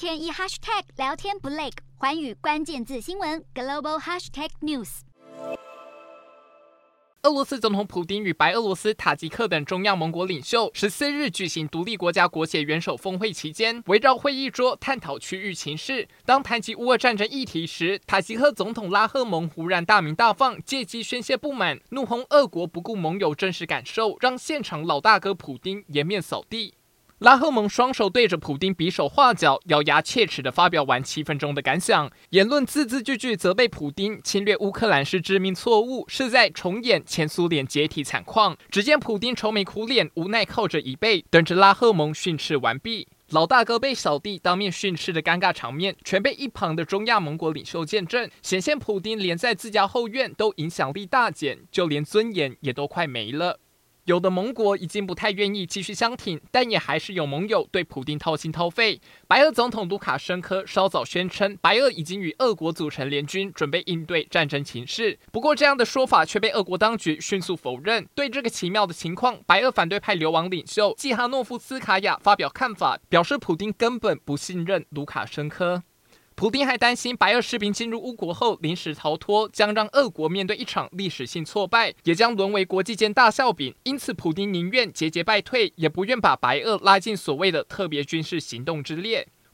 天一 hashtag 聊天不累，寰宇关键字新闻 global hashtag news。俄罗斯总统普丁与白俄罗斯、塔吉克等中亚盟国领袖十四日举行独立国家国协元首峰会期间，围绕会议桌探讨区域情势。当谈及乌俄战争议题时，塔吉克总统拉赫蒙忽然大鸣大放，借机宣泄不满，怒轰俄国不顾盟友真实感受，让现场老大哥普丁颜面扫地。拉赫蒙双手对着普丁比手画脚，咬牙切齿地发表完七分钟的感想，言论字字句句责备普丁侵略乌克兰是致命错误，是在重演前苏联解体惨况。只见普丁愁眉苦脸，无奈靠着椅背，等着拉赫蒙训斥完毕。老大哥被小弟当面训斥的尴尬场面，全被一旁的中亚盟国领袖见证，显现普丁连在自家后院都影响力大减，就连尊严也都快没了。有的盟国已经不太愿意继续相挺，但也还是有盟友对普丁掏心掏肺。白俄总统卢卡申科稍早宣称，白俄已经与俄国组成联军，准备应对战争情势。不过，这样的说法却被俄国当局迅速否认。对这个奇妙的情况，白俄反对派流亡领袖季哈诺夫斯卡娅发表看法，表示普丁根本不信任卢卡申科。普丁还担心白俄士兵进入乌国后临时逃脱，将让俄国面对一场历史性挫败，也将沦为国际间大笑柄。因此，普丁宁愿节节败退，也不愿把白俄拉进所谓的特别军事行动之列。